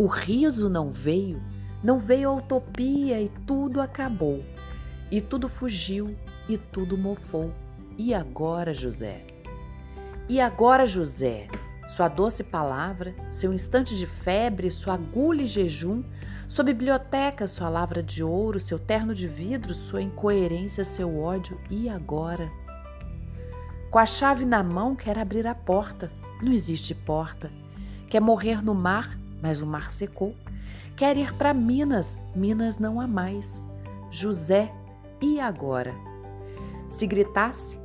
o riso não veio, não veio a utopia e tudo acabou. E tudo fugiu e tudo mofou. E agora, José? E agora, José? Sua doce palavra, seu instante de febre, sua agulha e jejum, sua biblioteca, sua lavra de ouro, seu terno de vidro, sua incoerência, seu ódio. E agora? Com a chave na mão, quer abrir a porta. Não existe porta. Quer morrer no mar, mas o mar secou. Quer ir para Minas, Minas não há mais. José, e agora? Se gritasse,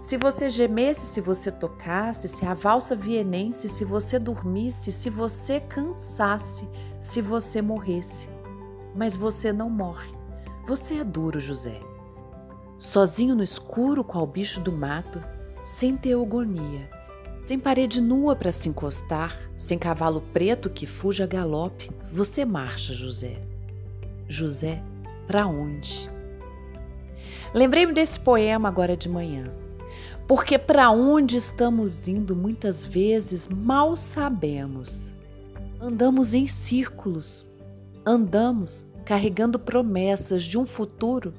se você gemesse, se você tocasse, se a valsa vienense, se você dormisse, se você cansasse, se você morresse. Mas você não morre. Você é duro, José. Sozinho no escuro, qual bicho do mato, sem teogonia, sem parede nua para se encostar, sem cavalo preto que fuja a galope, você marcha, José. José, para onde? Lembrei-me desse poema agora de manhã. Porque para onde estamos indo muitas vezes mal sabemos. Andamos em círculos, andamos carregando promessas de um futuro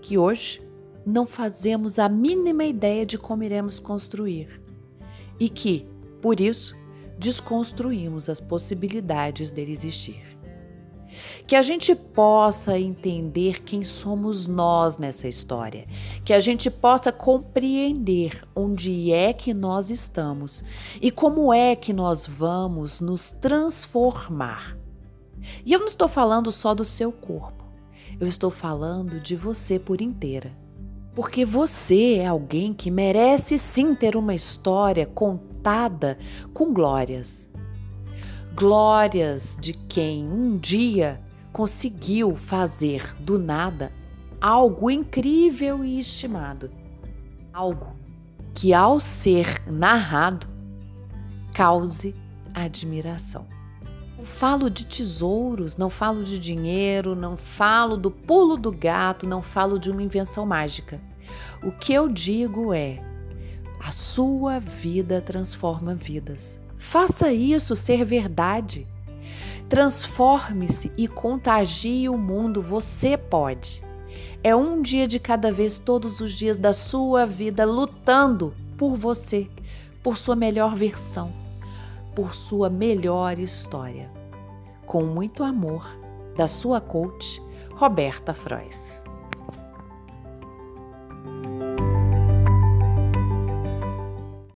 que hoje não fazemos a mínima ideia de como iremos construir e que, por isso, desconstruímos as possibilidades dele existir que a gente possa entender quem somos nós nessa história, que a gente possa compreender onde é que nós estamos e como é que nós vamos nos transformar. E eu não estou falando só do seu corpo, eu estou falando de você por inteira. Porque você é alguém que merece sim ter uma história contada com glórias glórias de quem um dia conseguiu fazer do nada algo incrível e estimado. Algo que, ao ser narrado, cause admiração. Falo de tesouros, não falo de dinheiro, não falo do pulo do gato, não falo de uma invenção mágica. O que eu digo é: a sua vida transforma vidas. Faça isso ser verdade. Transforme-se e contagie o mundo, você pode. É um dia de cada vez, todos os dias da sua vida, lutando por você, por sua melhor versão, por sua melhor história. Com muito amor, da sua coach, Roberta Frois.